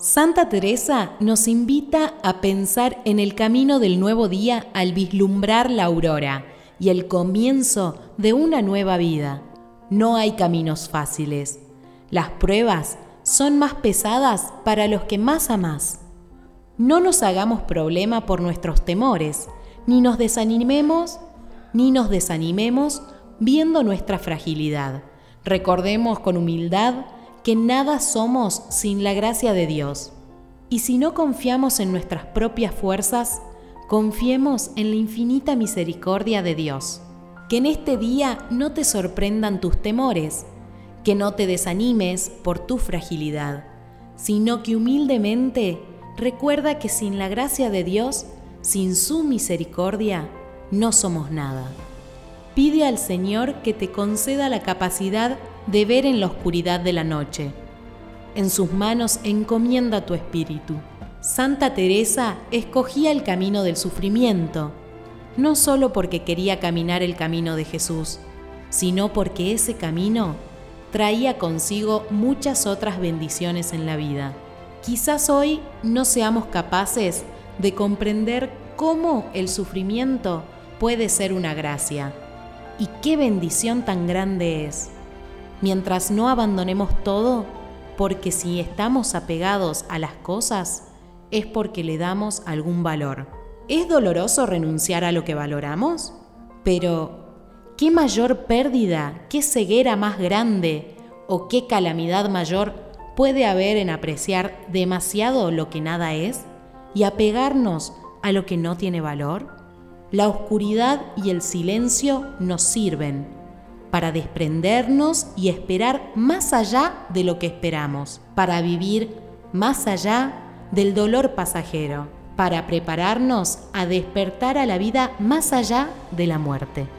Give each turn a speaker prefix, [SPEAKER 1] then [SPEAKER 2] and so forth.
[SPEAKER 1] Santa Teresa nos invita a pensar en el camino del nuevo día al vislumbrar la aurora y el comienzo de una nueva vida. No hay caminos fáciles. Las pruebas son más pesadas para los que más amás. No nos hagamos problema por nuestros temores, ni nos desanimemos, ni nos desanimemos viendo nuestra fragilidad. Recordemos con humildad que nada somos sin la gracia de Dios. Y si no confiamos en nuestras propias fuerzas, confiemos en la infinita misericordia de Dios. Que en este día no te sorprendan tus temores, que no te desanimes por tu fragilidad, sino que humildemente recuerda que sin la gracia de Dios, sin su misericordia, no somos nada. Pide al Señor que te conceda la capacidad de ver en la oscuridad de la noche. En sus manos encomienda tu espíritu. Santa Teresa escogía el camino del sufrimiento, no solo porque quería caminar el camino de Jesús, sino porque ese camino traía consigo muchas otras bendiciones en la vida. Quizás hoy no seamos capaces de comprender cómo el sufrimiento puede ser una gracia y qué bendición tan grande es mientras no abandonemos todo, porque si estamos apegados a las cosas, es porque le damos algún valor. ¿Es doloroso renunciar a lo que valoramos? Pero, ¿qué mayor pérdida, qué ceguera más grande o qué calamidad mayor puede haber en apreciar demasiado lo que nada es y apegarnos a lo que no tiene valor? La oscuridad y el silencio nos sirven para desprendernos y esperar más allá de lo que esperamos, para vivir más allá del dolor pasajero, para prepararnos a despertar a la vida más allá de la muerte.